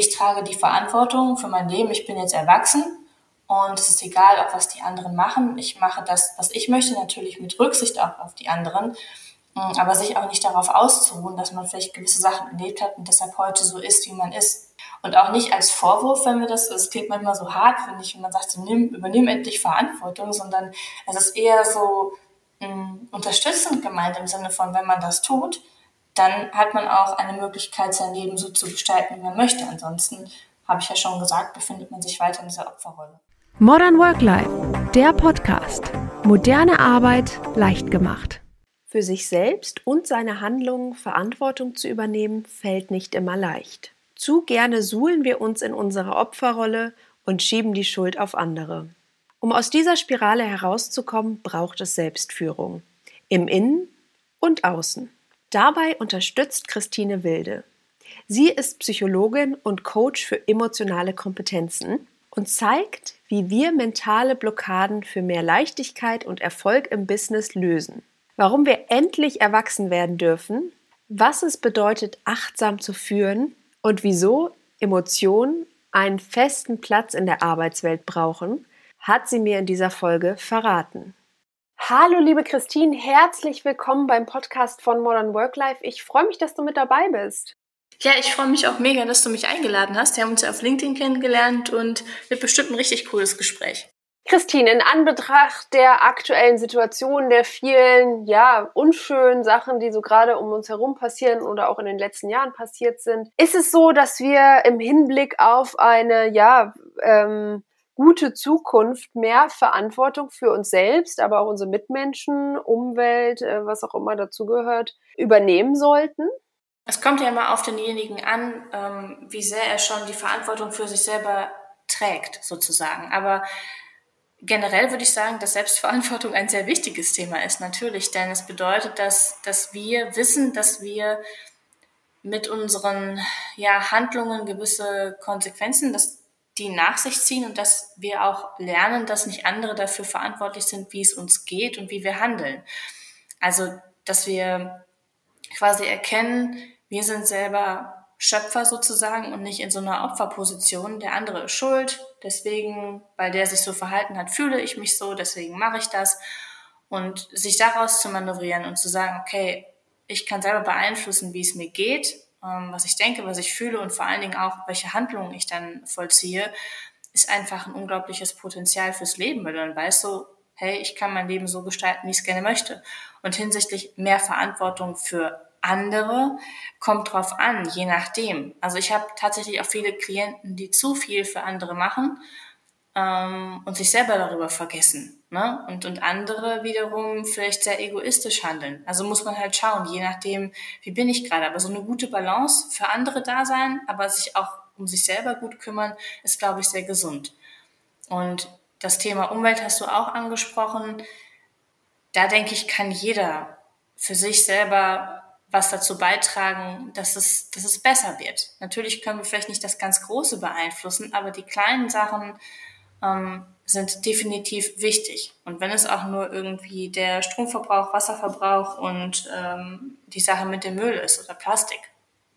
ich trage die Verantwortung für mein Leben, ich bin jetzt erwachsen und es ist egal, auch was die anderen machen. Ich mache das, was ich möchte, natürlich mit Rücksicht auch auf die anderen, mm, aber sich auch nicht darauf auszuruhen, dass man vielleicht gewisse Sachen erlebt hat und deshalb heute so ist, wie man ist. Und auch nicht als Vorwurf, wenn wir das, es klingt manchmal so hart, finde ich, wenn man sagt, nimm, übernimm endlich Verantwortung, sondern es ist eher so mh, mm, unterstützend gemeint im Sinne von, wenn man das tut, dann hat man auch eine Möglichkeit, sein Leben so zu gestalten, wie man möchte. Ansonsten, habe ich ja schon gesagt, befindet man sich weiter in dieser Opferrolle. Modern Work Life, der Podcast. Moderne Arbeit leicht gemacht. Für sich selbst und seine Handlungen Verantwortung zu übernehmen, fällt nicht immer leicht. Zu gerne suhlen wir uns in unserer Opferrolle und schieben die Schuld auf andere. Um aus dieser Spirale herauszukommen, braucht es Selbstführung. Im Innen und Außen. Dabei unterstützt Christine Wilde. Sie ist Psychologin und Coach für emotionale Kompetenzen und zeigt, wie wir mentale Blockaden für mehr Leichtigkeit und Erfolg im Business lösen. Warum wir endlich erwachsen werden dürfen, was es bedeutet, achtsam zu führen und wieso Emotionen einen festen Platz in der Arbeitswelt brauchen, hat sie mir in dieser Folge verraten. Hallo liebe Christine, herzlich willkommen beim Podcast von Modern Work Life. Ich freue mich, dass du mit dabei bist. Ja, ich freue mich auch mega, dass du mich eingeladen hast. Wir haben uns ja auf LinkedIn kennengelernt und wird bestimmt ein richtig cooles Gespräch. Christine, in Anbetracht der aktuellen Situation, der vielen, ja, unschönen Sachen, die so gerade um uns herum passieren oder auch in den letzten Jahren passiert sind, ist es so, dass wir im Hinblick auf eine, ja, ähm, gute Zukunft mehr Verantwortung für uns selbst, aber auch unsere Mitmenschen, Umwelt, äh, was auch immer dazugehört, übernehmen sollten? Es kommt ja immer auf denjenigen an, ähm, wie sehr er schon die Verantwortung für sich selber trägt, sozusagen. Aber generell würde ich sagen, dass Selbstverantwortung ein sehr wichtiges Thema ist, natürlich, denn es bedeutet, dass, dass wir wissen, dass wir mit unseren ja, Handlungen gewisse Konsequenzen, dass die nach sich ziehen und dass wir auch lernen, dass nicht andere dafür verantwortlich sind, wie es uns geht und wie wir handeln. Also, dass wir quasi erkennen, wir sind selber Schöpfer sozusagen und nicht in so einer Opferposition. Der andere ist schuld, deswegen, weil der sich so verhalten hat, fühle ich mich so, deswegen mache ich das. Und sich daraus zu manövrieren und zu sagen, okay, ich kann selber beeinflussen, wie es mir geht was ich denke, was ich fühle und vor allen Dingen auch, welche Handlungen ich dann vollziehe, ist einfach ein unglaubliches Potenzial fürs Leben, weil du dann weißt so, hey, ich kann mein Leben so gestalten, wie ich es gerne möchte. Und hinsichtlich mehr Verantwortung für andere kommt drauf an, je nachdem. Also ich habe tatsächlich auch viele Klienten, die zu viel für andere machen ähm, und sich selber darüber vergessen. Ne? Und, und andere wiederum vielleicht sehr egoistisch handeln. Also muss man halt schauen, je nachdem, wie bin ich gerade. Aber so eine gute Balance für andere da sein, aber sich auch um sich selber gut kümmern, ist, glaube ich, sehr gesund. Und das Thema Umwelt hast du auch angesprochen. Da denke ich, kann jeder für sich selber was dazu beitragen, dass es, dass es besser wird. Natürlich können wir vielleicht nicht das ganz Große beeinflussen, aber die kleinen Sachen, ähm, sind definitiv wichtig. Und wenn es auch nur irgendwie der Stromverbrauch, Wasserverbrauch und ähm, die Sache mit dem Müll ist oder Plastik.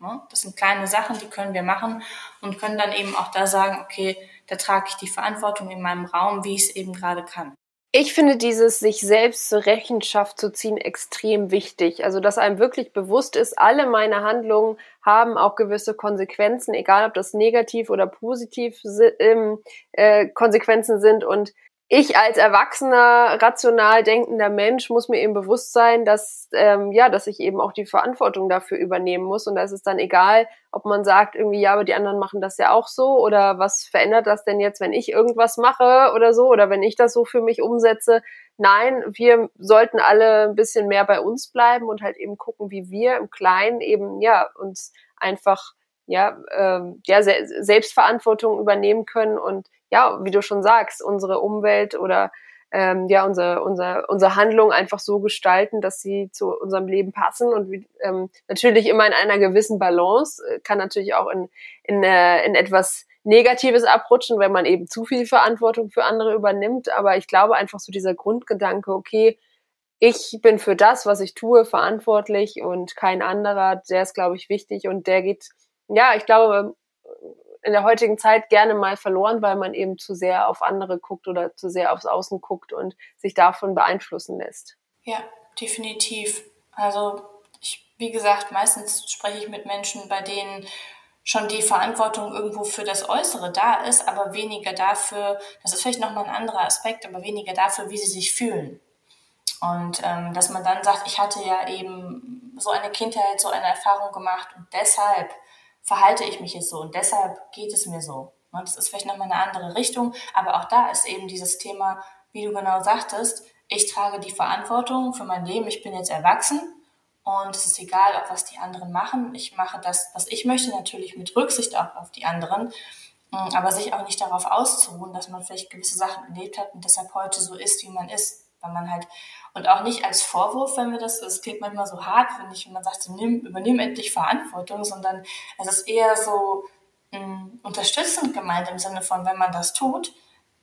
Ne? Das sind kleine Sachen, die können wir machen und können dann eben auch da sagen, okay, da trage ich die Verantwortung in meinem Raum, wie ich es eben gerade kann. Ich finde dieses sich selbst zur Rechenschaft zu ziehen extrem wichtig. Also, dass einem wirklich bewusst ist, alle meine Handlungen haben auch gewisse Konsequenzen, egal ob das negativ oder positiv ähm, äh, Konsequenzen sind. Und ich als erwachsener, rational denkender Mensch muss mir eben bewusst sein, dass ähm, ja, dass ich eben auch die Verantwortung dafür übernehmen muss. Und da ist es dann egal, ob man sagt irgendwie, ja, aber die anderen machen das ja auch so oder was verändert das denn jetzt, wenn ich irgendwas mache oder so oder wenn ich das so für mich umsetze. Nein, wir sollten alle ein bisschen mehr bei uns bleiben und halt eben gucken, wie wir im Kleinen eben ja uns einfach ja, ähm, ja Selbstverantwortung übernehmen können und ja, wie du schon sagst, unsere Umwelt oder ähm, ja, unsere, unsere, unsere Handlung einfach so gestalten, dass sie zu unserem Leben passen und ähm, natürlich immer in einer gewissen Balance, äh, kann natürlich auch in, in, äh, in etwas Negatives abrutschen, wenn man eben zu viel Verantwortung für andere übernimmt. Aber ich glaube einfach so dieser Grundgedanke, okay, ich bin für das, was ich tue, verantwortlich und kein anderer, der ist, glaube ich, wichtig und der geht, ja, ich glaube, in der heutigen Zeit gerne mal verloren, weil man eben zu sehr auf andere guckt oder zu sehr aufs Außen guckt und sich davon beeinflussen lässt. Ja, definitiv. Also ich, wie gesagt, meistens spreche ich mit Menschen, bei denen schon die Verantwortung irgendwo für das Äußere da ist, aber weniger dafür, das ist vielleicht nochmal ein anderer Aspekt, aber weniger dafür, wie sie sich fühlen. Und ähm, dass man dann sagt, ich hatte ja eben so eine Kindheit, so eine Erfahrung gemacht und deshalb verhalte ich mich jetzt so und deshalb geht es mir so. Und das ist vielleicht nochmal eine andere Richtung, aber auch da ist eben dieses Thema, wie du genau sagtest, ich trage die Verantwortung für mein Leben, ich bin jetzt erwachsen und es ist egal, ob was die anderen machen. Ich mache das, was ich möchte, natürlich mit Rücksicht auch auf die anderen, mm, aber sich auch nicht darauf auszuruhen, dass man vielleicht gewisse Sachen erlebt hat und deshalb heute so ist, wie man ist. Weil man halt, und auch nicht als Vorwurf, wenn wir das, es klingt manchmal so hart, finde ich, wenn man sagt, so, nimm, übernimm endlich Verantwortung, sondern es ist eher so mh, mm, unterstützend gemeint im Sinne von, wenn man das tut,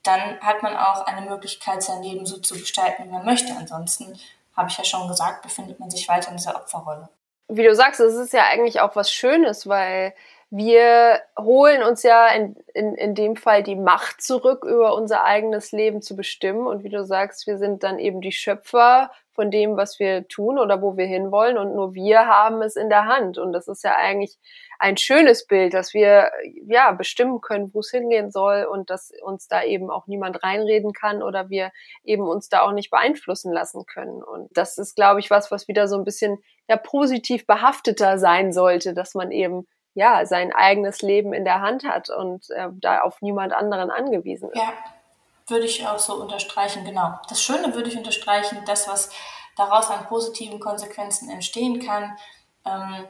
dann hat man auch eine Möglichkeit, sein Leben so zu gestalten, wie man möchte. Ansonsten habe ich ja schon gesagt, befindet man sich weiter in dieser Opferrolle. Wie du sagst, es ist ja eigentlich auch was Schönes, weil wir holen uns ja in, in, in dem Fall die Macht zurück, über unser eigenes Leben zu bestimmen. Und wie du sagst, wir sind dann eben die Schöpfer von dem, was wir tun oder wo wir hinwollen. Und nur wir haben es in der Hand. Und das ist ja eigentlich ein schönes Bild, dass wir ja bestimmen können, wo es hingehen soll und dass uns da eben auch niemand reinreden kann oder wir eben uns da auch nicht beeinflussen lassen können. Und das ist, glaube ich, was, was wieder so ein bisschen ja positiv behafteter sein sollte, dass man eben ja sein eigenes Leben in der Hand hat und äh, da auf niemand anderen angewiesen ist. Ja, würde ich auch so unterstreichen, genau. Das Schöne würde ich unterstreichen, das, was daraus an positiven Konsequenzen entstehen kann. Ähm,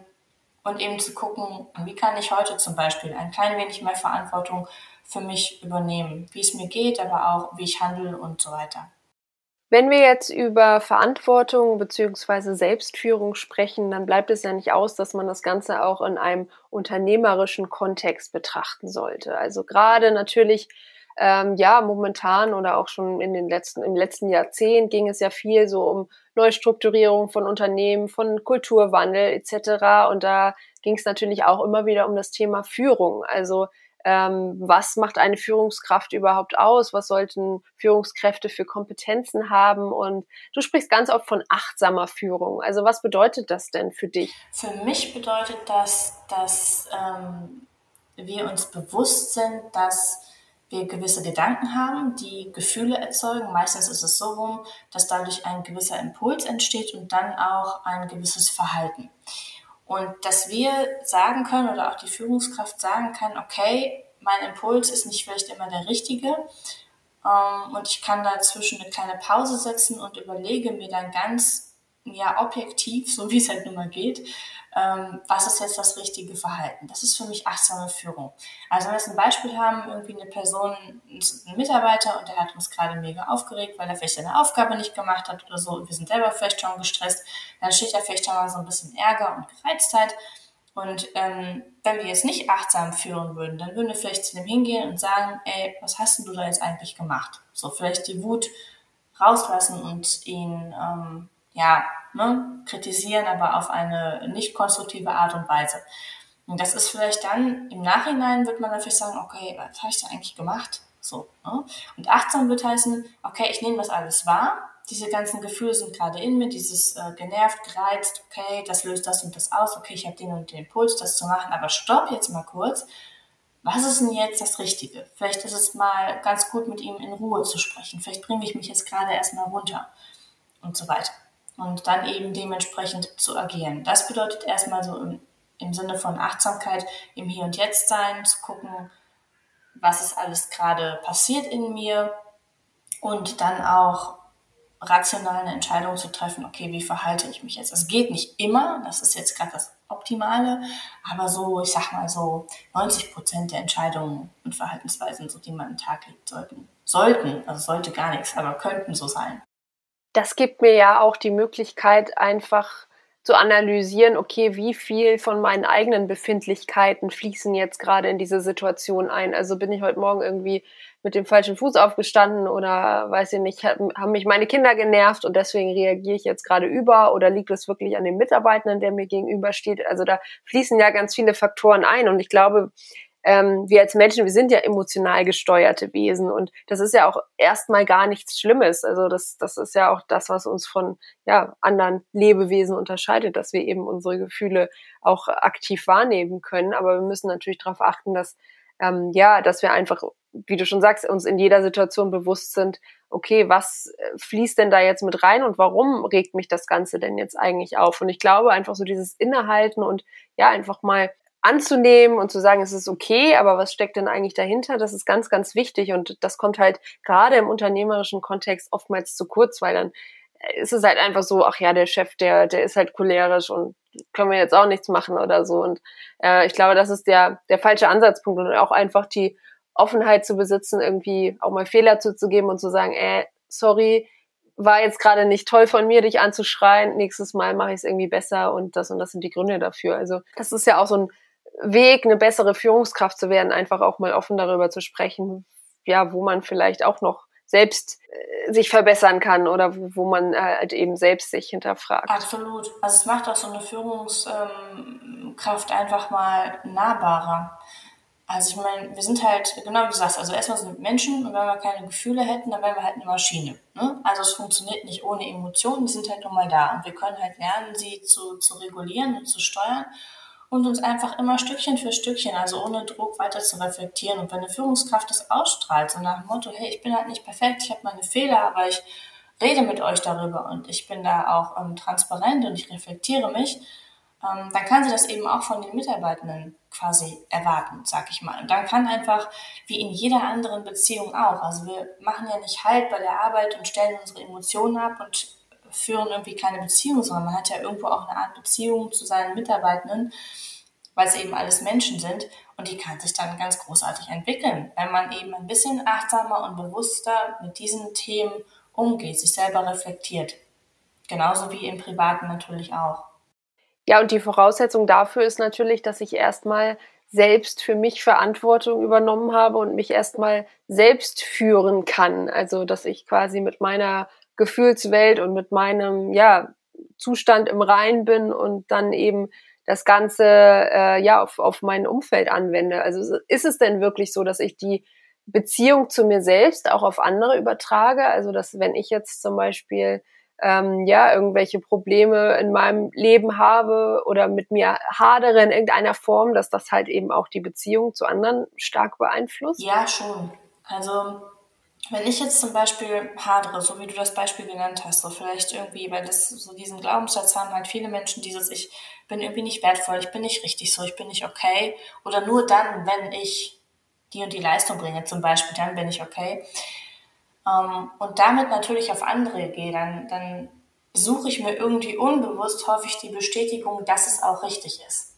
und eben zu gucken, wie kann ich heute zum Beispiel ein klein wenig mehr Verantwortung für mich übernehmen, wie es mir geht, aber auch wie ich handle und so weiter. Wenn wir jetzt über Verantwortung bzw. Selbstführung sprechen, dann bleibt es ja nicht aus, dass man das Ganze auch in einem unternehmerischen Kontext betrachten sollte. Also gerade natürlich ähm, ja, momentan oder auch schon in den letzten, im letzten Jahrzehnt ging es ja viel so um Neustrukturierung von Unternehmen, von Kulturwandel etc. Und da ging es natürlich auch immer wieder um das Thema Führung. Also ähm, was macht eine Führungskraft überhaupt aus? Was sollten Führungskräfte für Kompetenzen haben? Und du sprichst ganz oft von achtsamer Führung. Also was bedeutet das denn für dich? Für mich bedeutet das, dass ähm, wir uns bewusst sind, dass wir gewisse Gedanken haben, die Gefühle erzeugen. Meistens ist es so rum, dass dadurch ein gewisser Impuls entsteht und dann auch ein gewisses Verhalten. Und dass wir sagen können oder auch die Führungskraft sagen kann, okay, mein Impuls ist nicht vielleicht immer der richtige ähm, und ich kann dazwischen eine kleine Pause setzen und überlege mir dann ganz ja objektiv, so wie es halt nun mal geht, ähm, was ist jetzt das richtige Verhalten. Das ist für mich achtsame Führung. Also wenn wir jetzt ein Beispiel haben, irgendwie eine Person, ein Mitarbeiter und der hat uns gerade mega aufgeregt, weil er vielleicht seine Aufgabe nicht gemacht hat oder so und wir sind selber vielleicht schon gestresst, dann steht da vielleicht schon mal so ein bisschen Ärger und Gereiztheit. Und ähm, wenn wir jetzt nicht achtsam führen würden, dann würden wir vielleicht zu dem hingehen und sagen, ey, was hast denn du da jetzt eigentlich gemacht? So vielleicht die Wut rauslassen und ihn ähm, ja, ne, kritisieren, aber auf eine nicht konstruktive Art und Weise. Und das ist vielleicht dann, im Nachhinein wird man natürlich sagen, okay, was habe ich da eigentlich gemacht? So, ne? Und achtsam wird heißen, okay, ich nehme das alles wahr, diese ganzen Gefühle sind gerade in mir, dieses äh, genervt, gereizt, okay, das löst das und das aus, okay, ich habe den und den Impuls, das zu machen, aber stopp jetzt mal kurz. Was ist denn jetzt das Richtige? Vielleicht ist es mal ganz gut, mit ihm in Ruhe zu sprechen. Vielleicht bringe ich mich jetzt gerade erstmal runter und so weiter und dann eben dementsprechend zu agieren. Das bedeutet erstmal so im, im Sinne von Achtsamkeit im Hier und Jetzt sein, zu gucken, was ist alles gerade passiert in mir und dann auch rational eine Entscheidung zu treffen, okay, wie verhalte ich mich jetzt? Es geht nicht immer, das ist jetzt gerade das Optimale, aber so, ich sag mal so 90 Prozent der Entscheidungen und Verhaltensweisen, so die man am Tag legt, sollten, sollten, also sollte gar nichts, aber könnten so sein das gibt mir ja auch die Möglichkeit, einfach zu analysieren, okay, wie viel von meinen eigenen Befindlichkeiten fließen jetzt gerade in diese Situation ein. Also bin ich heute Morgen irgendwie mit dem falschen Fuß aufgestanden oder weiß ich nicht, haben mich meine Kinder genervt und deswegen reagiere ich jetzt gerade über oder liegt es wirklich an dem Mitarbeitenden, der mir gegenübersteht? Also da fließen ja ganz viele Faktoren ein und ich glaube, ähm, wir als Menschen, wir sind ja emotional gesteuerte Wesen und das ist ja auch erstmal gar nichts Schlimmes. Also das, das ist ja auch das, was uns von ja, anderen Lebewesen unterscheidet, dass wir eben unsere Gefühle auch aktiv wahrnehmen können. Aber wir müssen natürlich darauf achten, dass ähm, ja, dass wir einfach, wie du schon sagst, uns in jeder Situation bewusst sind, okay, was äh, fließt denn da jetzt mit rein und warum regt mich das Ganze denn jetzt eigentlich auf? Und ich glaube einfach so dieses Innehalten und ja, einfach mal anzunehmen und zu sagen, es ist okay, aber was steckt denn eigentlich dahinter? Das ist ganz, ganz wichtig und das kommt halt gerade im unternehmerischen Kontext oftmals zu kurz, weil dann ist es halt einfach so, ach ja, der Chef, der, der ist halt cholerisch und können wir jetzt auch nichts machen oder so. Und äh, ich glaube, das ist der, der falsche Ansatzpunkt und auch einfach die Offenheit zu besitzen, irgendwie auch mal Fehler zuzugeben und zu sagen, äh, sorry, war jetzt gerade nicht toll von mir, dich anzuschreien. Nächstes Mal mache ich es irgendwie besser und das und das sind die Gründe dafür. Also das ist ja auch so ein Weg, eine bessere Führungskraft zu werden, einfach auch mal offen darüber zu sprechen, ja, wo man vielleicht auch noch selbst äh, sich verbessern kann oder wo, wo man äh, halt eben selbst sich hinterfragt. Absolut. Also es macht auch so eine Führungskraft einfach mal nahbarer. Also ich meine, wir sind halt, genau wie du sagst, also erstmal sind wir Menschen und wenn wir keine Gefühle hätten, dann wären wir halt eine Maschine. Ne? Also es funktioniert nicht ohne Emotionen, die sind halt nun mal da und wir können halt lernen, sie zu, zu regulieren und zu steuern und uns einfach immer Stückchen für Stückchen, also ohne Druck weiter zu reflektieren. Und wenn eine Führungskraft das ausstrahlt, so nach dem Motto, hey, ich bin halt nicht perfekt, ich habe meine Fehler, aber ich rede mit euch darüber und ich bin da auch ähm, transparent und ich reflektiere mich, ähm, dann kann sie das eben auch von den Mitarbeitenden quasi erwarten, sag ich mal. Und dann kann einfach, wie in jeder anderen Beziehung auch, also wir machen ja nicht Halt bei der Arbeit und stellen unsere Emotionen ab und führen irgendwie keine Beziehung, sondern man hat ja irgendwo auch eine Art Beziehung zu seinen Mitarbeitenden, weil es eben alles Menschen sind und die kann sich dann ganz großartig entwickeln, wenn man eben ein bisschen achtsamer und bewusster mit diesen Themen umgeht, sich selber reflektiert. Genauso wie im Privaten natürlich auch. Ja, und die Voraussetzung dafür ist natürlich, dass ich erstmal selbst für mich Verantwortung übernommen habe und mich erstmal selbst führen kann. Also, dass ich quasi mit meiner Gefühlswelt und mit meinem ja, Zustand im Rein bin und dann eben das Ganze äh, ja auf, auf mein Umfeld anwende. Also ist es denn wirklich so, dass ich die Beziehung zu mir selbst auch auf andere übertrage? Also dass wenn ich jetzt zum Beispiel ähm, ja irgendwelche Probleme in meinem Leben habe oder mit mir hadere in irgendeiner Form, dass das halt eben auch die Beziehung zu anderen stark beeinflusst? Ja, schon. Also wenn ich jetzt zum Beispiel hadere, so wie du das Beispiel genannt hast, so vielleicht irgendwie, weil das so diesen Glaubenssatz haben halt viele Menschen, dieses ich bin irgendwie nicht wertvoll, ich bin nicht richtig so, ich bin nicht okay. Oder nur dann, wenn ich die und die Leistung bringe, zum Beispiel, dann bin ich okay. Ähm, und damit natürlich auf andere gehe, dann, dann suche ich mir irgendwie unbewusst häufig die Bestätigung, dass es auch richtig ist.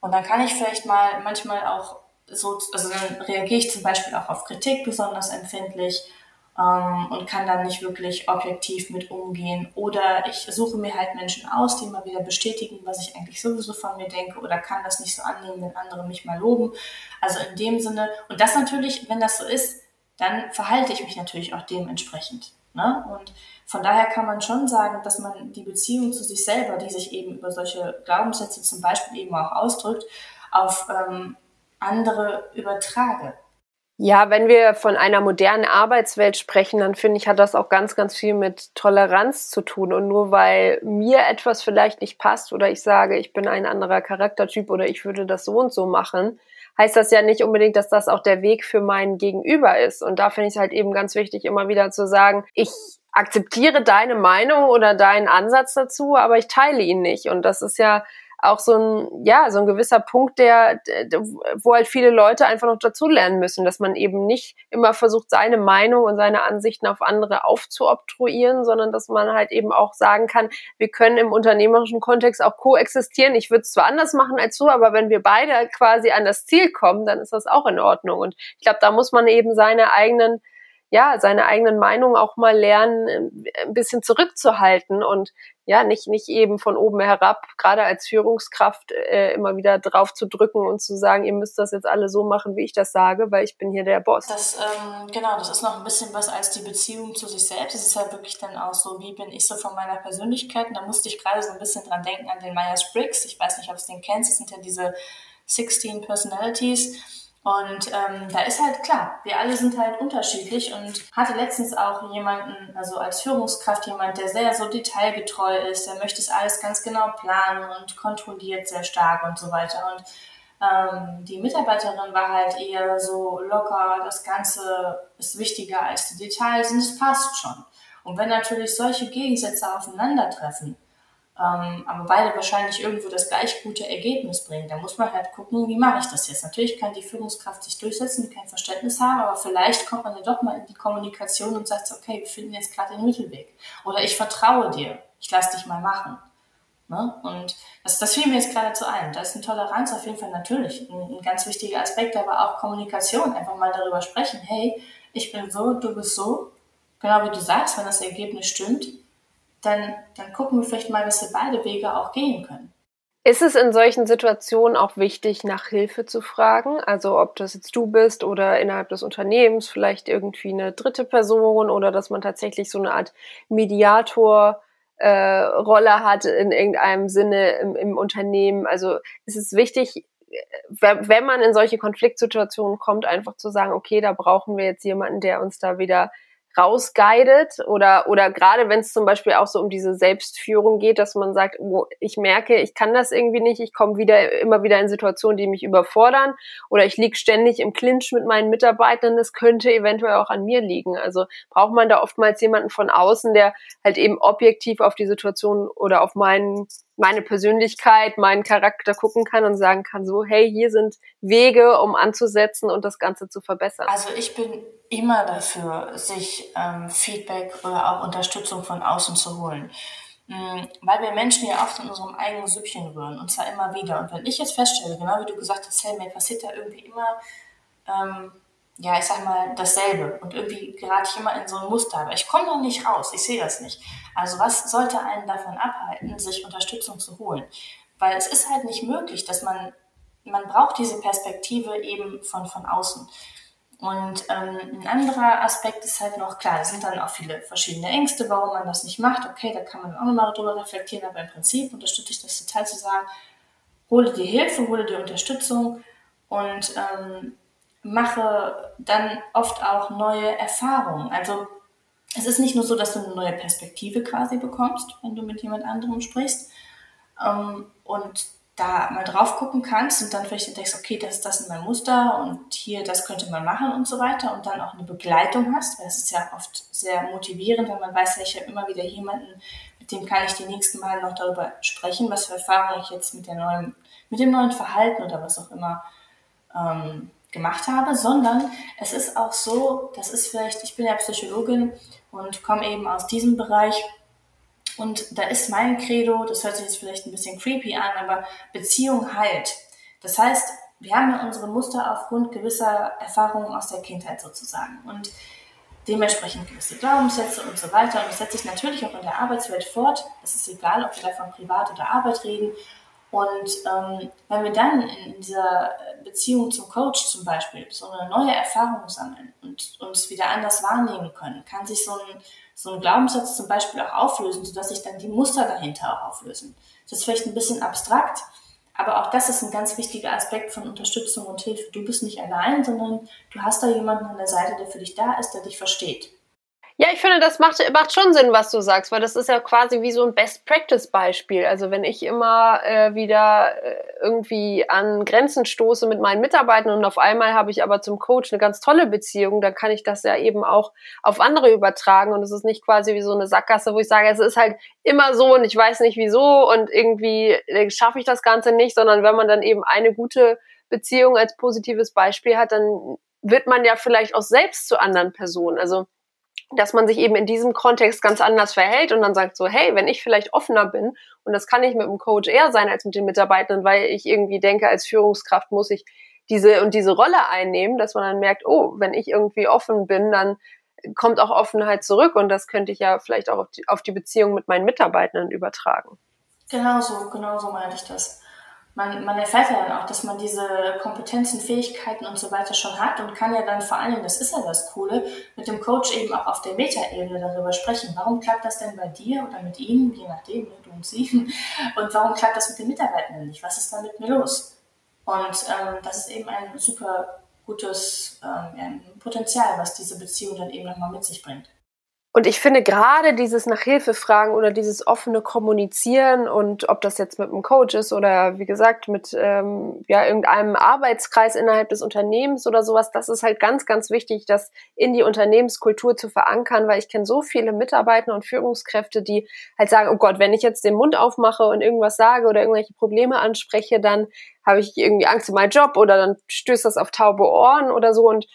Und dann kann ich vielleicht mal manchmal auch so, also dann reagiere ich zum Beispiel auch auf Kritik besonders empfindlich ähm, und kann dann nicht wirklich objektiv mit umgehen. Oder ich suche mir halt Menschen aus, die mal wieder bestätigen, was ich eigentlich sowieso von mir denke oder kann das nicht so annehmen, wenn andere mich mal loben. Also in dem Sinne, und das natürlich, wenn das so ist, dann verhalte ich mich natürlich auch dementsprechend. Ne? Und von daher kann man schon sagen, dass man die Beziehung zu sich selber, die sich eben über solche Glaubenssätze zum Beispiel eben auch ausdrückt, auf ähm, andere übertrage. Ja, wenn wir von einer modernen Arbeitswelt sprechen, dann finde ich, hat das auch ganz, ganz viel mit Toleranz zu tun. Und nur weil mir etwas vielleicht nicht passt oder ich sage, ich bin ein anderer Charaktertyp oder ich würde das so und so machen, heißt das ja nicht unbedingt, dass das auch der Weg für mein Gegenüber ist. Und da finde ich es halt eben ganz wichtig, immer wieder zu sagen, ich akzeptiere deine Meinung oder deinen Ansatz dazu, aber ich teile ihn nicht. Und das ist ja auch so ein, ja, so ein gewisser Punkt, der, wo halt viele Leute einfach noch dazulernen müssen, dass man eben nicht immer versucht, seine Meinung und seine Ansichten auf andere aufzuobtruieren, sondern dass man halt eben auch sagen kann, wir können im unternehmerischen Kontext auch koexistieren. Ich würde es zwar anders machen als du, aber wenn wir beide quasi an das Ziel kommen, dann ist das auch in Ordnung. Und ich glaube, da muss man eben seine eigenen ja, seine eigenen Meinungen auch mal lernen, ein bisschen zurückzuhalten und ja, nicht, nicht eben von oben herab, gerade als Führungskraft, äh, immer wieder drauf zu drücken und zu sagen, ihr müsst das jetzt alle so machen, wie ich das sage, weil ich bin hier der Boss. Das, ähm, genau, das ist noch ein bisschen was als die Beziehung zu sich selbst. Es ist ja wirklich dann auch so, wie bin ich so von meiner Persönlichkeit? Und da musste ich gerade so ein bisschen dran denken an den Myers-Briggs. Ich weiß nicht, ob du den kennst. Das sind ja diese 16 Personalities. Und ähm, da ist halt klar, wir alle sind halt unterschiedlich und hatte letztens auch jemanden, also als Führungskraft jemand, der sehr so detailgetreu ist, der möchte es alles ganz genau planen und kontrolliert sehr stark und so weiter. Und ähm, die Mitarbeiterin war halt eher so locker, das Ganze ist wichtiger als die Details und es passt schon. Und wenn natürlich solche Gegensätze aufeinandertreffen, ähm, aber beide wahrscheinlich irgendwo das gleich gute Ergebnis bringen. Da muss man halt gucken, wie mache ich das jetzt. Natürlich kann die Führungskraft sich durchsetzen, die kein Verständnis haben, aber vielleicht kommt man ja doch mal in die Kommunikation und sagt, okay, wir finden jetzt gerade den Mittelweg. Oder ich vertraue dir, ich lasse dich mal machen. Ne? Und das, das fiel mir jetzt gerade zu ein. Da ist eine Toleranz auf jeden Fall natürlich ein, ein ganz wichtiger Aspekt, aber auch Kommunikation. Einfach mal darüber sprechen, hey, ich bin so, du bist so. Genau wie du sagst, wenn das Ergebnis stimmt, dann, dann gucken wir vielleicht mal, dass wir beide Wege auch gehen können. Ist es in solchen Situationen auch wichtig, nach Hilfe zu fragen? Also ob das jetzt du bist oder innerhalb des Unternehmens vielleicht irgendwie eine dritte Person oder dass man tatsächlich so eine Art Mediator äh, hat in irgendeinem Sinne im, im Unternehmen. Also ist es wichtig, wenn man in solche Konfliktsituationen kommt, einfach zu sagen, okay, da brauchen wir jetzt jemanden, der uns da wieder rausguidet oder oder gerade wenn es zum Beispiel auch so um diese Selbstführung geht, dass man sagt, oh, ich merke, ich kann das irgendwie nicht, ich komme wieder immer wieder in Situationen, die mich überfordern oder ich liege ständig im Clinch mit meinen Mitarbeitern, das könnte eventuell auch an mir liegen. Also braucht man da oftmals jemanden von außen, der halt eben objektiv auf die Situation oder auf meinen meine Persönlichkeit, meinen Charakter gucken kann und sagen kann, so, hey, hier sind Wege, um anzusetzen und das Ganze zu verbessern. Also ich bin immer dafür, sich ähm, Feedback oder auch Unterstützung von außen zu holen. Mhm, weil wir Menschen ja oft in unserem eigenen Süppchen rühren und zwar immer wieder. Und wenn ich jetzt feststelle, genau wie du gesagt hast, hey, mir passiert da irgendwie immer, ähm, ja, ich sag mal, dasselbe. Und irgendwie gerate ich immer in so ein Muster. Aber ich komme noch nicht raus, ich sehe das nicht. Also was sollte einen davon abhalten, sich Unterstützung zu holen? Weil es ist halt nicht möglich, dass man, man braucht diese Perspektive eben von, von außen. Und ähm, ein anderer Aspekt ist halt noch, klar, es sind dann auch viele verschiedene Ängste, warum man das nicht macht. Okay, da kann man auch nochmal drüber reflektieren, aber im Prinzip unterstütze ich das total zu sagen, hole dir Hilfe, hole dir Unterstützung und ähm, mache dann oft auch neue Erfahrungen. Also es ist nicht nur so, dass du eine neue Perspektive quasi bekommst, wenn du mit jemand anderem sprichst. Ähm, und da mal drauf gucken kannst und dann vielleicht denkst, okay, das ist das in meinem Muster und hier, das könnte man machen und so weiter und dann auch eine Begleitung hast, weil es ist ja oft sehr motivierend, wenn man weiß, ich habe immer wieder jemanden, mit dem kann ich die nächsten Mal noch darüber sprechen, was für Erfahrungen ich jetzt mit der neuen, mit dem neuen Verhalten oder was auch immer ähm, gemacht habe, sondern es ist auch so, das ist vielleicht, ich bin ja Psychologin und komme eben aus diesem Bereich, und da ist mein Credo, das hört sich jetzt vielleicht ein bisschen creepy an, aber Beziehung heilt. Das heißt, wir haben ja unsere Muster aufgrund gewisser Erfahrungen aus der Kindheit sozusagen und dementsprechend gewisse Glaubenssätze und so weiter. Und das setzt sich natürlich auch in der Arbeitswelt fort. Es ist egal, ob wir da von Privat oder Arbeit reden. Und ähm, wenn wir dann in dieser Beziehung zum Coach zum Beispiel so eine neue Erfahrung sammeln und uns wieder anders wahrnehmen können, kann sich so ein, so ein Glaubenssatz zum Beispiel auch auflösen, sodass sich dann die Muster dahinter auch auflösen. Das ist vielleicht ein bisschen abstrakt, aber auch das ist ein ganz wichtiger Aspekt von Unterstützung und Hilfe. Du bist nicht allein, sondern du hast da jemanden an der Seite, der für dich da ist, der dich versteht. Ja, ich finde, das macht, macht schon Sinn, was du sagst, weil das ist ja quasi wie so ein Best-Practice-Beispiel. Also wenn ich immer äh, wieder äh, irgendwie an Grenzen stoße mit meinen Mitarbeitern und auf einmal habe ich aber zum Coach eine ganz tolle Beziehung, dann kann ich das ja eben auch auf andere übertragen und es ist nicht quasi wie so eine Sackgasse, wo ich sage, es ist halt immer so und ich weiß nicht wieso und irgendwie äh, schaffe ich das Ganze nicht, sondern wenn man dann eben eine gute Beziehung als positives Beispiel hat, dann wird man ja vielleicht auch selbst zu anderen Personen. Also dass man sich eben in diesem Kontext ganz anders verhält und dann sagt so, hey, wenn ich vielleicht offener bin, und das kann ich mit dem Coach eher sein als mit den Mitarbeitern, weil ich irgendwie denke, als Führungskraft muss ich diese und diese Rolle einnehmen, dass man dann merkt, oh, wenn ich irgendwie offen bin, dann kommt auch Offenheit zurück und das könnte ich ja vielleicht auch auf die, auf die Beziehung mit meinen Mitarbeitern übertragen. Genau so, genau so meine ich das man, man erfährt ja dann auch, dass man diese Kompetenzen, Fähigkeiten und so weiter schon hat und kann ja dann vor allen Dingen, das ist ja das Coole, mit dem Coach eben auch auf der Metaebene darüber sprechen. Warum klappt das denn bei dir oder mit ihm, je nachdem, du und sie, und warum klappt das mit den Mitarbeitenden nicht? Was ist da mit mir los? Und ähm, das ist eben ein super gutes ähm, Potenzial, was diese Beziehung dann eben nochmal mit sich bringt. Und ich finde gerade dieses nach Hilfe fragen oder dieses offene Kommunizieren und ob das jetzt mit einem Coach ist oder wie gesagt mit ähm, ja irgendeinem Arbeitskreis innerhalb des Unternehmens oder sowas, das ist halt ganz ganz wichtig, das in die Unternehmenskultur zu verankern, weil ich kenne so viele Mitarbeiter und Führungskräfte, die halt sagen, oh Gott, wenn ich jetzt den Mund aufmache und irgendwas sage oder irgendwelche Probleme anspreche, dann habe ich irgendwie Angst um meinen Job oder dann stößt das auf taube Ohren oder so. Und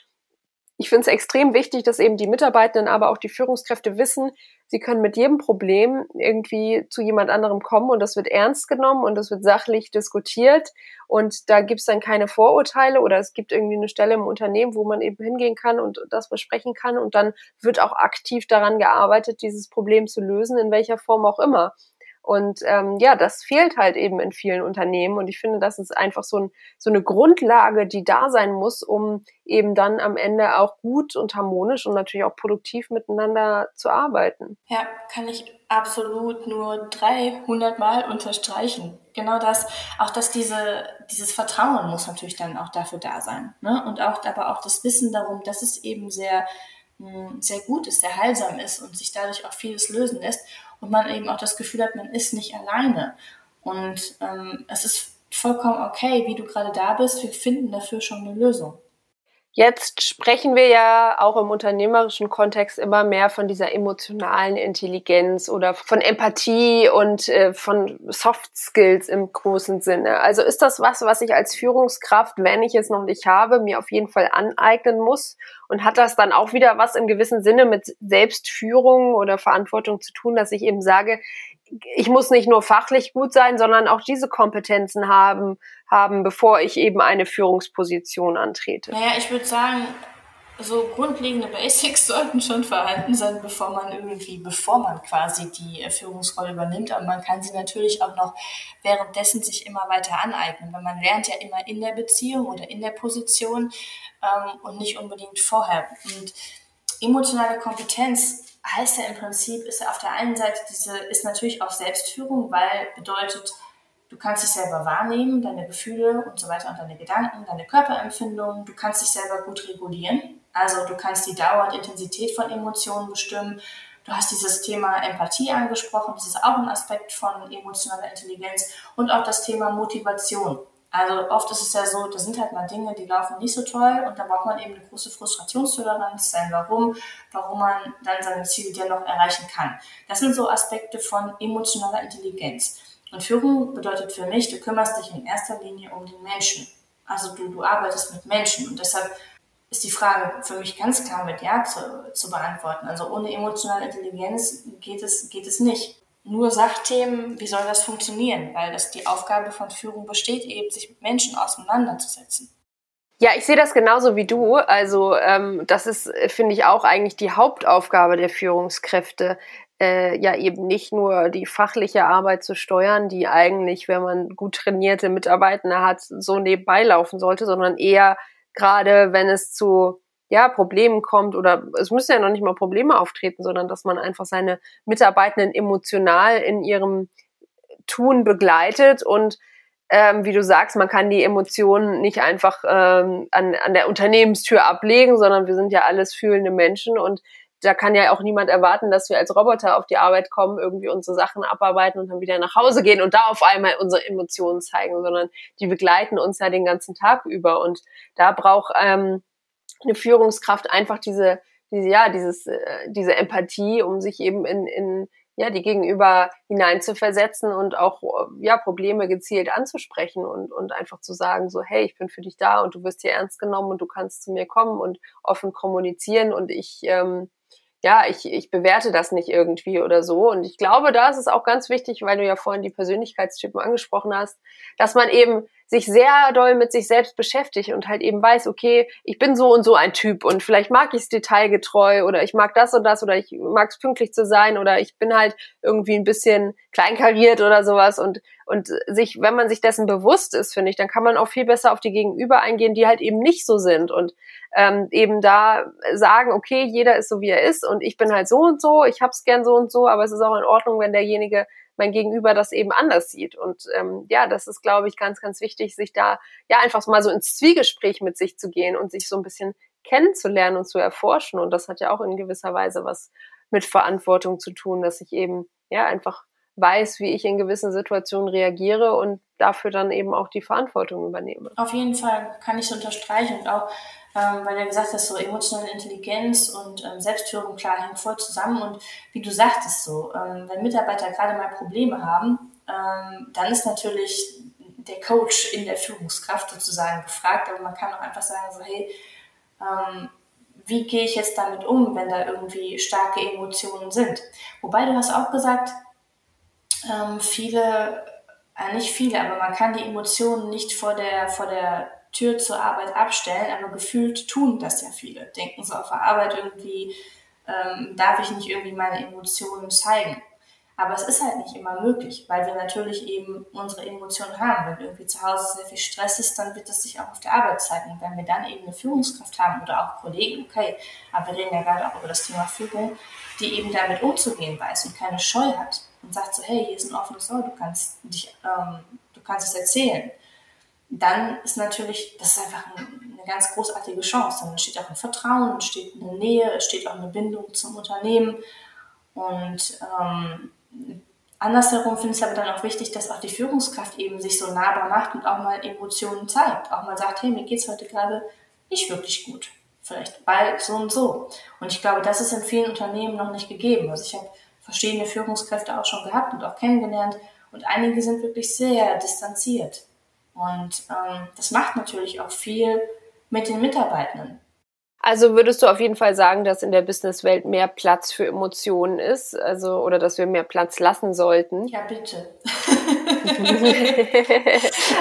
ich finde es extrem wichtig, dass eben die Mitarbeitenden, aber auch die Führungskräfte wissen, sie können mit jedem Problem irgendwie zu jemand anderem kommen und das wird ernst genommen und das wird sachlich diskutiert und da gibt es dann keine Vorurteile oder es gibt irgendwie eine Stelle im Unternehmen, wo man eben hingehen kann und das besprechen kann und dann wird auch aktiv daran gearbeitet, dieses Problem zu lösen, in welcher Form auch immer. Und ähm, ja, das fehlt halt eben in vielen Unternehmen. Und ich finde, das ist einfach so, ein, so eine Grundlage, die da sein muss, um eben dann am Ende auch gut und harmonisch und natürlich auch produktiv miteinander zu arbeiten. Ja, kann ich absolut nur 300 Mal unterstreichen. Genau das, auch dass diese, dieses Vertrauen muss natürlich dann auch dafür da sein. Ne? Und auch, aber auch das Wissen darum, dass es eben sehr, hm, sehr gut ist, sehr heilsam ist und sich dadurch auch vieles lösen lässt und man eben auch das Gefühl hat, man ist nicht alleine. Und ähm, es ist vollkommen okay, wie du gerade da bist. Wir finden dafür schon eine Lösung. Jetzt sprechen wir ja auch im unternehmerischen Kontext immer mehr von dieser emotionalen Intelligenz oder von Empathie und äh, von Soft Skills im großen Sinne. Also ist das was, was ich als Führungskraft, wenn ich es noch nicht habe, mir auf jeden Fall aneignen muss? Und hat das dann auch wieder was im gewissen Sinne mit Selbstführung oder Verantwortung zu tun, dass ich eben sage, ich muss nicht nur fachlich gut sein, sondern auch diese Kompetenzen haben, haben, bevor ich eben eine Führungsposition antrete. Naja, ich würde sagen, so grundlegende Basics sollten schon vorhanden sein, bevor man irgendwie, bevor man quasi die Führungsrolle übernimmt. Aber man kann sie natürlich auch noch währenddessen sich immer weiter aneignen, weil man lernt ja immer in der Beziehung oder in der Position ähm, und nicht unbedingt vorher. Und emotionale Kompetenz heißt ja im Prinzip, ist ja auf der einen Seite diese, ist natürlich auch Selbstführung, weil bedeutet, du kannst dich selber wahrnehmen, deine Gefühle und so weiter und deine Gedanken, deine Körperempfindungen, du kannst dich selber gut regulieren. Also du kannst die Dauer und Intensität von Emotionen bestimmen. Du hast dieses Thema Empathie angesprochen, das ist auch ein Aspekt von emotionaler Intelligenz und auch das Thema Motivation. Also oft ist es ja so, da sind halt mal Dinge, die laufen nicht so toll und da braucht man eben eine große Frustrationstoleranz sein, warum, warum man dann seine Ziele dennoch erreichen kann. Das sind so Aspekte von emotionaler Intelligenz. Und Führung bedeutet für mich, du kümmerst dich in erster Linie um den Menschen. Also du, du arbeitest mit Menschen und deshalb ist die Frage für mich ganz klar mit Ja zu, zu beantworten. Also ohne emotionale Intelligenz geht es, geht es nicht nur Sachthemen, wie soll das funktionieren? Weil das die Aufgabe von Führung besteht, eben sich mit Menschen auseinanderzusetzen. Ja, ich sehe das genauso wie du. Also ähm, das ist, finde ich, auch eigentlich die Hauptaufgabe der Führungskräfte, äh, ja eben nicht nur die fachliche Arbeit zu steuern, die eigentlich, wenn man gut trainierte Mitarbeiter hat, so nebenbei laufen sollte, sondern eher gerade, wenn es zu ja, Problemen kommt oder es müssen ja noch nicht mal Probleme auftreten, sondern dass man einfach seine Mitarbeitenden emotional in ihrem Tun begleitet und ähm, wie du sagst, man kann die Emotionen nicht einfach ähm, an, an der Unternehmenstür ablegen, sondern wir sind ja alles fühlende Menschen und da kann ja auch niemand erwarten, dass wir als Roboter auf die Arbeit kommen, irgendwie unsere Sachen abarbeiten und dann wieder nach Hause gehen und da auf einmal unsere Emotionen zeigen, sondern die begleiten uns ja den ganzen Tag über und da braucht ähm, eine Führungskraft einfach diese, diese ja, dieses, äh, diese Empathie, um sich eben in, in ja, die Gegenüber hineinzuversetzen und auch ja, Probleme gezielt anzusprechen und, und einfach zu sagen, so, hey, ich bin für dich da und du wirst hier ernst genommen und du kannst zu mir kommen und offen kommunizieren und ich, ähm, ja, ich, ich bewerte das nicht irgendwie oder so. Und ich glaube, da ist es auch ganz wichtig, weil du ja vorhin die Persönlichkeitstypen angesprochen hast, dass man eben sich sehr doll mit sich selbst beschäftigt und halt eben weiß, okay, ich bin so und so ein Typ und vielleicht mag ich es detailgetreu oder ich mag das und das oder ich mag es pünktlich zu sein oder ich bin halt irgendwie ein bisschen kleinkariert oder sowas. Und und sich, wenn man sich dessen bewusst ist, finde ich, dann kann man auch viel besser auf die Gegenüber eingehen, die halt eben nicht so sind und ähm, eben da sagen, okay, jeder ist so wie er ist und ich bin halt so und so, ich hab's gern so und so, aber es ist auch in Ordnung, wenn derjenige mein Gegenüber das eben anders sieht. Und ähm, ja, das ist, glaube ich, ganz, ganz wichtig, sich da ja einfach mal so ins Zwiegespräch mit sich zu gehen und sich so ein bisschen kennenzulernen und zu erforschen. Und das hat ja auch in gewisser Weise was mit Verantwortung zu tun, dass ich eben ja einfach weiß, wie ich in gewissen Situationen reagiere und dafür dann eben auch die Verantwortung übernehme. Auf jeden Fall kann ich es unterstreichen und auch, ähm, weil du gesagt hast, so emotionale Intelligenz und ähm, Selbstführung, klar, hängen voll zusammen und wie du sagtest so, ähm, wenn Mitarbeiter gerade mal Probleme haben, ähm, dann ist natürlich der Coach in der Führungskraft sozusagen gefragt, aber man kann auch einfach sagen so, hey, ähm, wie gehe ich jetzt damit um, wenn da irgendwie starke Emotionen sind? Wobei du hast auch gesagt, ähm, viele, äh, nicht viele, aber man kann die Emotionen nicht vor der, vor der Tür zur Arbeit abstellen, aber gefühlt tun das ja viele. Denken so auf der Arbeit irgendwie, ähm, darf ich nicht irgendwie meine Emotionen zeigen. Aber es ist halt nicht immer möglich, weil wir natürlich eben unsere Emotionen haben. Wenn irgendwie zu Hause sehr viel Stress ist, dann wird das sich auch auf der Arbeit zeigen. Und wenn wir dann eben eine Führungskraft haben oder auch Kollegen, okay, aber wir reden ja gerade auch über das Thema Führung, die eben damit umzugehen weiß und keine Scheu hat und sagt so, hey, hier ist ein offenes Ohr, du kannst dich, ähm, du kannst es erzählen, dann ist natürlich, das ist einfach eine ganz großartige Chance. Dann entsteht auch ein Vertrauen, entsteht eine Nähe, es steht auch eine Bindung zum Unternehmen und ähm, Andersherum finde ich es aber dann auch wichtig, dass auch die Führungskraft eben sich so nahbar macht und auch mal Emotionen zeigt. Auch mal sagt, hey, mir geht es heute gerade nicht wirklich gut. Vielleicht bald so und so. Und ich glaube, das ist in vielen Unternehmen noch nicht gegeben. Also ich habe verschiedene Führungskräfte auch schon gehabt und auch kennengelernt. Und einige sind wirklich sehr distanziert. Und ähm, das macht natürlich auch viel mit den Mitarbeitenden. Also würdest du auf jeden Fall sagen, dass in der Businesswelt mehr Platz für Emotionen ist, also oder dass wir mehr Platz lassen sollten? Ja, bitte.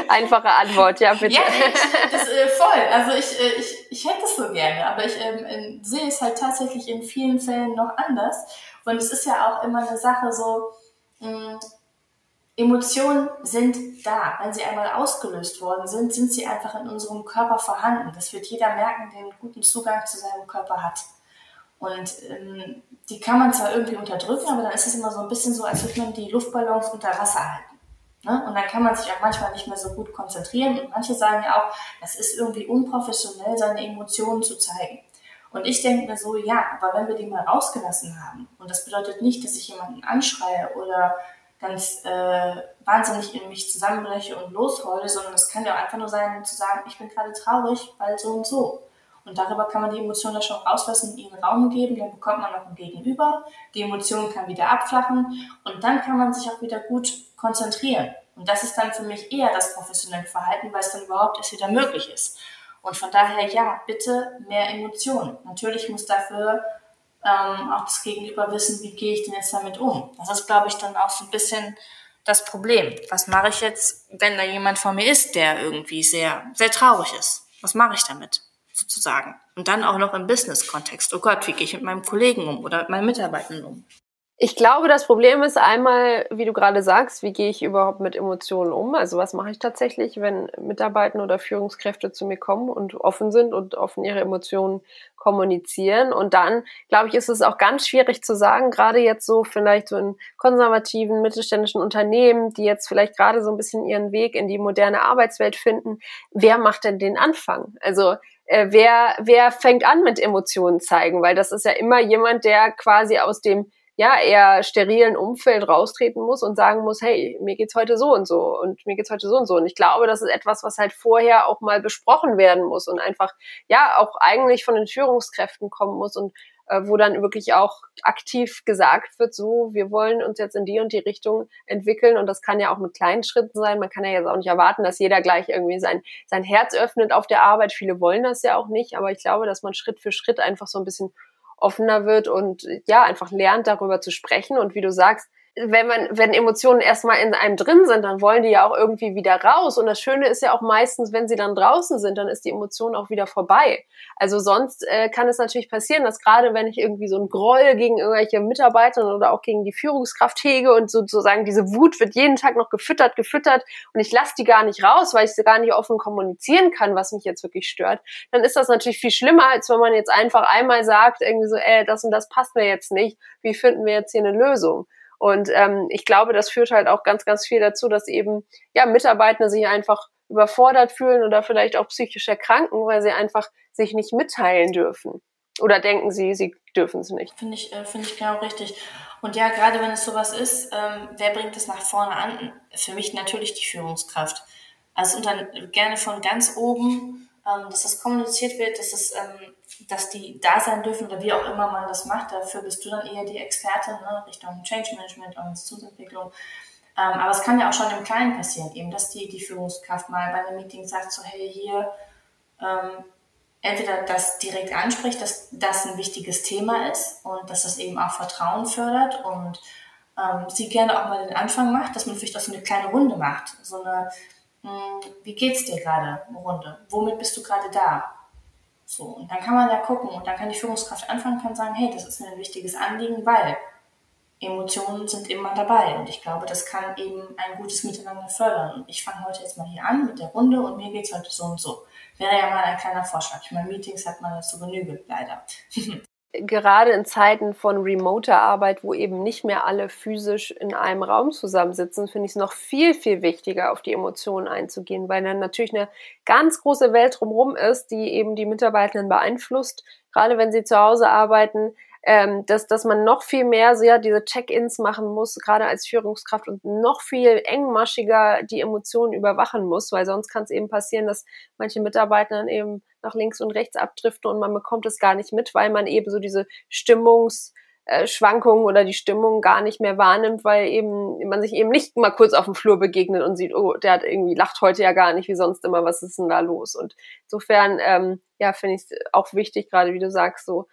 Einfache Antwort, ja, bitte. Ja, ich, das, äh, voll. Also ich, äh, ich, ich hätte es so gerne, aber ich ähm, sehe es halt tatsächlich in vielen Fällen noch anders. Und es ist ja auch immer eine Sache so, mh, mm, Emotionen sind da. Wenn sie einmal ausgelöst worden sind, sind sie einfach in unserem Körper vorhanden. Das wird jeder merken, der einen guten Zugang zu seinem Körper hat. Und ähm, die kann man zwar irgendwie unterdrücken, aber dann ist es immer so ein bisschen so, als würde man die Luftballons unter Wasser halten. Ne? Und dann kann man sich auch manchmal nicht mehr so gut konzentrieren. Und manche sagen ja auch, das ist irgendwie unprofessionell, seine Emotionen zu zeigen. Und ich denke mir so, ja, aber wenn wir die mal rausgelassen haben, und das bedeutet nicht, dass ich jemanden anschreie oder ganz äh, wahnsinnig in mich zusammenbreche und losheule, sondern es kann ja auch einfach nur sein, zu sagen, ich bin gerade traurig, weil so und so. Und darüber kann man die Emotionen ja schon rauslassen, ihnen Raum geben, dann bekommt man noch ein Gegenüber, die Emotion kann wieder abflachen und dann kann man sich auch wieder gut konzentrieren. Und das ist dann für mich eher das professionelle Verhalten, weil es dann überhaupt erst wieder möglich ist. Und von daher, ja, bitte mehr Emotionen. Natürlich muss dafür ähm, auch das Gegenüber wissen, wie gehe ich denn jetzt damit um. Das ist, glaube ich, dann auch so ein bisschen das Problem. Was mache ich jetzt, wenn da jemand vor mir ist, der irgendwie sehr, sehr traurig ist? Was mache ich damit, sozusagen? Und dann auch noch im Business-Kontext. Oh Gott, wie gehe ich mit meinem Kollegen um oder mit meinen Mitarbeitern um? Ich glaube, das Problem ist einmal, wie du gerade sagst, wie gehe ich überhaupt mit Emotionen um? Also was mache ich tatsächlich, wenn Mitarbeiter oder Führungskräfte zu mir kommen und offen sind und offen ihre Emotionen kommunizieren? Und dann, glaube ich, ist es auch ganz schwierig zu sagen, gerade jetzt so vielleicht so in konservativen mittelständischen Unternehmen, die jetzt vielleicht gerade so ein bisschen ihren Weg in die moderne Arbeitswelt finden, wer macht denn den Anfang? Also äh, wer, wer fängt an mit Emotionen zeigen? Weil das ist ja immer jemand, der quasi aus dem ja, eher sterilen Umfeld raustreten muss und sagen muss, hey, mir geht's heute so und so und mir geht's heute so und so. Und ich glaube, das ist etwas, was halt vorher auch mal besprochen werden muss und einfach, ja, auch eigentlich von den Führungskräften kommen muss und äh, wo dann wirklich auch aktiv gesagt wird, so, wir wollen uns jetzt in die und die Richtung entwickeln und das kann ja auch mit kleinen Schritten sein. Man kann ja jetzt auch nicht erwarten, dass jeder gleich irgendwie sein, sein Herz öffnet auf der Arbeit. Viele wollen das ja auch nicht, aber ich glaube, dass man Schritt für Schritt einfach so ein bisschen offener wird und ja, einfach lernt, darüber zu sprechen. Und wie du sagst, wenn man, wenn Emotionen erstmal in einem drin sind, dann wollen die ja auch irgendwie wieder raus. Und das Schöne ist ja auch meistens, wenn sie dann draußen sind, dann ist die Emotion auch wieder vorbei. Also sonst äh, kann es natürlich passieren, dass gerade wenn ich irgendwie so ein Groll gegen irgendwelche Mitarbeiter oder auch gegen die Führungskraft hege und sozusagen diese Wut wird jeden Tag noch gefüttert, gefüttert und ich lasse die gar nicht raus, weil ich sie gar nicht offen kommunizieren kann, was mich jetzt wirklich stört, dann ist das natürlich viel schlimmer, als wenn man jetzt einfach einmal sagt, irgendwie so, ey, das und das passt mir jetzt nicht, wie finden wir jetzt hier eine Lösung? Und ähm, ich glaube, das führt halt auch ganz, ganz viel dazu, dass eben ja Mitarbeiter sich einfach überfordert fühlen oder vielleicht auch psychisch erkranken, weil sie einfach sich nicht mitteilen dürfen. Oder denken sie, sie dürfen es nicht? Finde ich, äh, finde ich genau richtig. Und ja, gerade wenn es sowas ist, ähm, wer bringt es nach vorne an? Für mich natürlich die Führungskraft. Also unter, gerne von ganz oben, ähm, dass das kommuniziert wird, dass es, ähm, dass die da sein dürfen oder wie auch immer man das macht. Dafür bist du dann eher die Expertin ne, Richtung Change Management, Organisationsentwicklung. Ähm, aber es kann ja auch schon im Kleinen passieren, eben, dass die, die Führungskraft mal bei einem Meeting sagt, so, hey, hier, ähm, entweder das direkt anspricht, dass das ein wichtiges Thema ist und dass das eben auch Vertrauen fördert und ähm, sie gerne auch mal den Anfang macht, dass man vielleicht auch so eine kleine Runde macht. So eine, mh, hm, wie geht's dir gerade, Runde? Womit bist du gerade da? So, und dann kann man ja gucken und dann kann die Führungskraft anfangen, kann sagen, hey, das ist mir ein wichtiges Anliegen, weil Emotionen sind immer dabei und ich glaube, das kann eben ein gutes Miteinander fördern. Und ich fange heute jetzt mal hier an mit der Runde und mir geht's heute so und so. Wäre ja mal ein kleiner Vorschlag. Ich meine, Meetings hat man dazu Genüge, leider. Gerade in Zeiten von remoter Arbeit, wo eben nicht mehr alle physisch in einem Raum zusammensitzen, finde ich es noch viel, viel wichtiger, auf die Emotionen einzugehen, weil dann natürlich eine ganz große Welt drumherum ist, die eben die Mitarbeitenden beeinflusst. Gerade wenn sie zu Hause arbeiten, ähm, dass, dass man noch viel mehr so, ja, diese Check-ins machen muss, gerade als Führungskraft und noch viel engmaschiger die Emotionen überwachen muss, weil sonst kann es eben passieren, dass manche Mitarbeiter dann eben nach links und rechts abdriften und man bekommt es gar nicht mit, weil man eben so diese Stimmungs- Schwankungen oder die Stimmung gar nicht mehr wahrnimmt, weil eben man sich eben nicht mal kurz auf dem Flur begegnet und sieht, oh, der hat irgendwie lacht heute ja gar nicht wie sonst immer, was ist denn da los? Und insofern, ähm, ja, finde ich es auch wichtig, gerade wie du sagst, so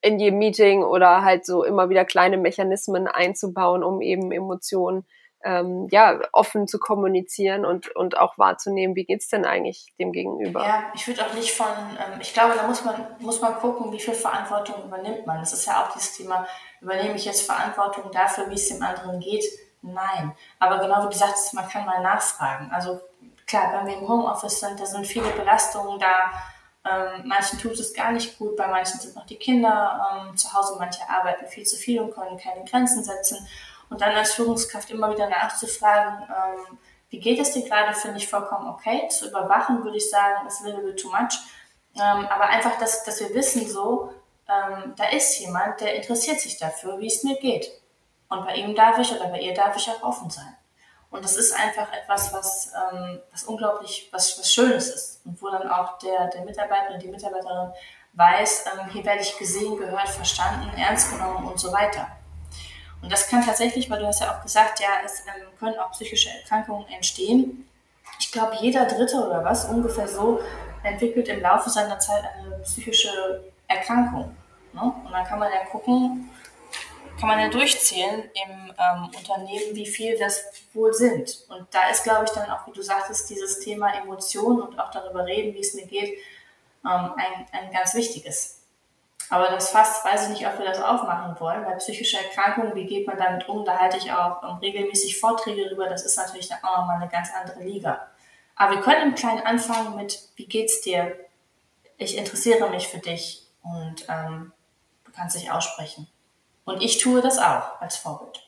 in jedem Meeting oder halt so immer wieder kleine Mechanismen einzubauen, um eben Emotionen ähm, ja offen zu kommunizieren und und auch wahrzunehmen, wie geht's denn eigentlich dem Gegenüber? Ja, ich würde auch nicht von, ähm, ich glaube, da muss man muss man gucken, wie viel Verantwortung übernimmt man. Das ist ja auch dieses Thema, übernehme ich jetzt Verantwortung dafür, wie es dem anderen geht? Nein. Aber genau wie du sagst, man kann mal nachfragen. Also klar, wenn wir im Homeoffice sind, da sind viele Belastungen da ähm, manchen tut es gar nicht gut, bei manchen sind noch die Kinder ähm, zu Hause, manche arbeiten viel zu viel und können keine Grenzen setzen. Und dann als Führungskraft immer wieder nachzufragen, ähm, wie geht es dir gerade, finde ich vollkommen okay. Zu überwachen würde ich sagen, ist a little bit too much. Ähm, aber einfach, dass, dass wir wissen so, ähm, da ist jemand, der interessiert sich dafür, wie es mir geht. Und bei ihm darf ich oder bei ihr darf ich auch offen sein. Und das ist einfach etwas, was, ähm, was unglaublich, was, was Schönes ist. Und wo dann auch der, der Mitarbeiter und die Mitarbeiterin weiß, ähm, hier werde ich gesehen, gehört, verstanden, ernst genommen und so weiter. Und das kann tatsächlich, weil du hast ja auch gesagt, ja, es ähm, können auch psychische Erkrankungen entstehen. Ich glaube, jeder Dritte oder was, ungefähr so, entwickelt im Laufe seiner Zeit eine psychische Erkrankung. Ne? Und dann kann man ja gucken, kann man ja durchzählen im ähm, Unternehmen, wie viel das wohl sind. Und da ist, glaube ich, dann auch, wie du sagtest, dieses Thema Emotionen und auch darüber reden, wie es mir geht, ähm, ein, ein ganz wichtiges. Aber das Fass, weiß ich nicht, ob wir das aufmachen wollen, weil psychische Erkrankungen, wie geht man damit um, da halte ich auch ähm, regelmäßig Vorträge drüber, das ist natürlich auch nochmal eine ganz andere Liga. Aber wir können im Kleinen anfangen mit, wie geht's dir? Ich interessiere mich für dich und ähm, du kannst dich aussprechen. Und ich tue das auch als Vorbild.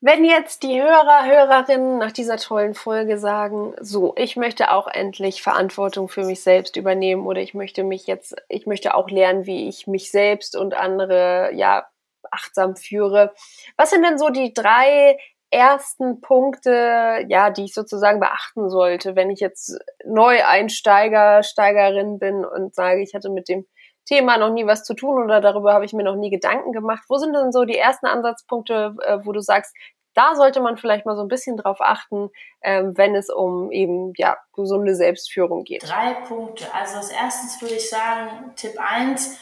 Wenn jetzt die Hörer, Hörerinnen nach dieser tollen Folge sagen, so, ich möchte auch endlich Verantwortung für mich selbst übernehmen oder ich möchte mich jetzt, ich möchte auch lernen, wie ich mich selbst und andere, ja, achtsam führe. Was sind denn so die drei ersten Punkte, ja, die ich sozusagen beachten sollte, wenn ich jetzt Neueinsteiger, Steigerin bin und sage, ich hatte mit dem Thema noch nie was zu tun oder darüber habe ich mir noch nie Gedanken gemacht. Wo sind denn so die ersten Ansatzpunkte, äh, wo du sagst, da sollte man vielleicht mal so ein bisschen drauf achten, ähm, wenn es um eben ja gesunde Selbstführung geht. Drei Punkte. Also als erstes würde ich sagen, Tipp 1,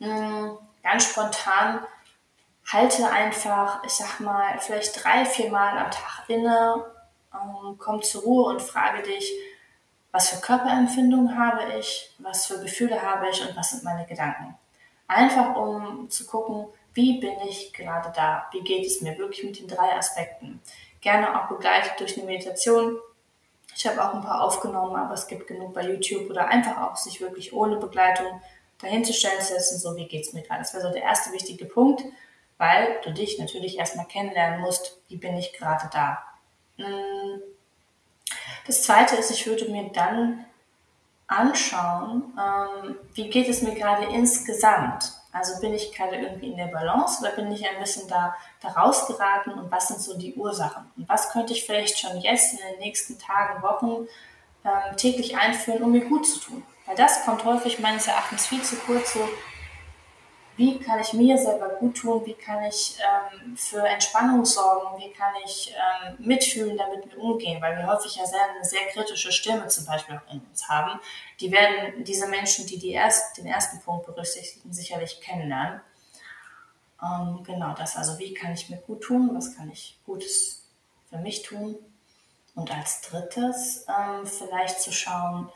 hm, ganz spontan, halte einfach, ich sag mal, vielleicht drei, vier Mal am Tag inne, ähm, komm zur Ruhe und frage dich, was für Körperempfindungen habe ich, was für Gefühle habe ich und was sind meine Gedanken. Einfach um zu gucken, wie bin ich gerade da, wie geht es mir wirklich mit den drei Aspekten. Gerne auch begleitet durch eine Meditation. Ich habe auch ein paar aufgenommen, aber es gibt genug bei YouTube oder einfach auch sich wirklich ohne Begleitung dahin zu stellen, zu setzen, so wie geht es mir gerade. Das wäre so der erste wichtige Punkt. weil du dich natürlich erstmal kennenlernen musst, wie bin ich gerade da. Hm. Das zweite ist, ich würde mir dann anschauen, ähm, wie geht es mir gerade insgesamt. Also bin ich gerade irgendwie in der Balance oder bin ich ein bisschen da, da rausgeraten und was sind so die Ursachen? Und was könnte ich vielleicht schon jetzt in den nächsten Tagen, Wochen ähm, täglich einführen, um mir gut zu tun? Weil das kommt häufig meines Erachtens viel zu kurz, so wie kann ich mir selber gut tun, wie kann ich ähm, für Entspannung sorgen, wie kann ich ähm, mitfühlen, damit mit umgehen, weil wir häufig ja sehr, eine sehr kritische Stimme zum Beispiel auch in uns haben. Die werden diese Menschen, die, die erst, den ersten Punkt berücksichtigen, sicherlich kennenlernen. Ähm, genau das, also wie kann ich mir gut tun, was kann ich Gutes für mich tun. Und als drittes ähm, vielleicht zu schauen,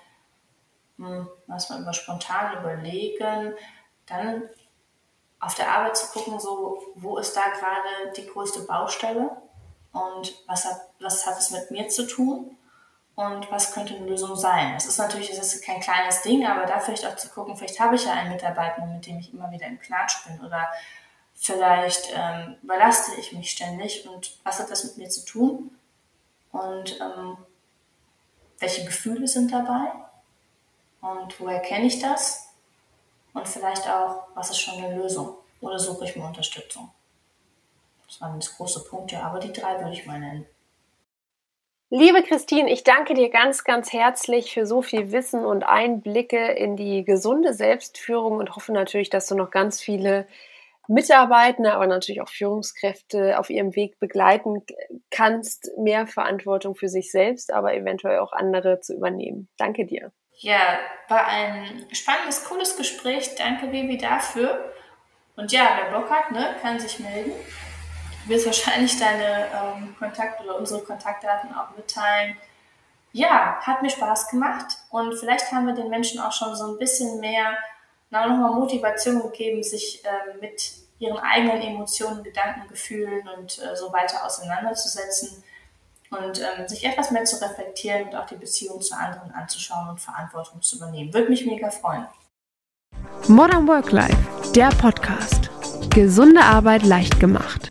hm, was wir über spontan überlegen, dann auf der Arbeit zu gucken, so, wo ist da gerade die größte Baustelle und was hat, was hat es mit mir zu tun und was könnte eine Lösung sein. Das ist natürlich das ist kein kleines Ding, aber da vielleicht auch zu gucken, vielleicht habe ich ja einen Mitarbeiter, mit dem ich immer wieder im Knatsch bin oder vielleicht ähm, überlaste ich mich ständig und was hat das mit mir zu tun? Und ähm, welche Gefühle sind dabei? Und woher kenne ich das und vielleicht auch, was ist schon eine Lösung oder suche ich mir Unterstützung. Das waren das große Punkte, aber die drei würde ich mal nennen. Liebe Christine, ich danke dir ganz, ganz herzlich für so viel Wissen und Einblicke in die gesunde Selbstführung und hoffe natürlich, dass du noch ganz viele Mitarbeitende, aber natürlich auch Führungskräfte auf ihrem Weg begleiten kannst, mehr Verantwortung für sich selbst, aber eventuell auch andere zu übernehmen. Danke dir. Ja, war ein spannendes, cooles Gespräch. Danke, Baby, dafür. Und ja, wer Bock hat, ne, kann sich melden. Du wirst wahrscheinlich deine ähm, Kontakte oder unsere Kontaktdaten auch mitteilen. Ja, hat mir Spaß gemacht und vielleicht haben wir den Menschen auch schon so ein bisschen mehr nochmal Motivation gegeben, sich äh, mit ihren eigenen Emotionen, Gedanken, Gefühlen und äh, so weiter auseinanderzusetzen und ähm, sich etwas mehr zu reflektieren und auch die Beziehung zu anderen anzuschauen und Verantwortung zu übernehmen. Würde mich mega freuen. Modern Work Life, der Podcast. Gesunde Arbeit leicht gemacht.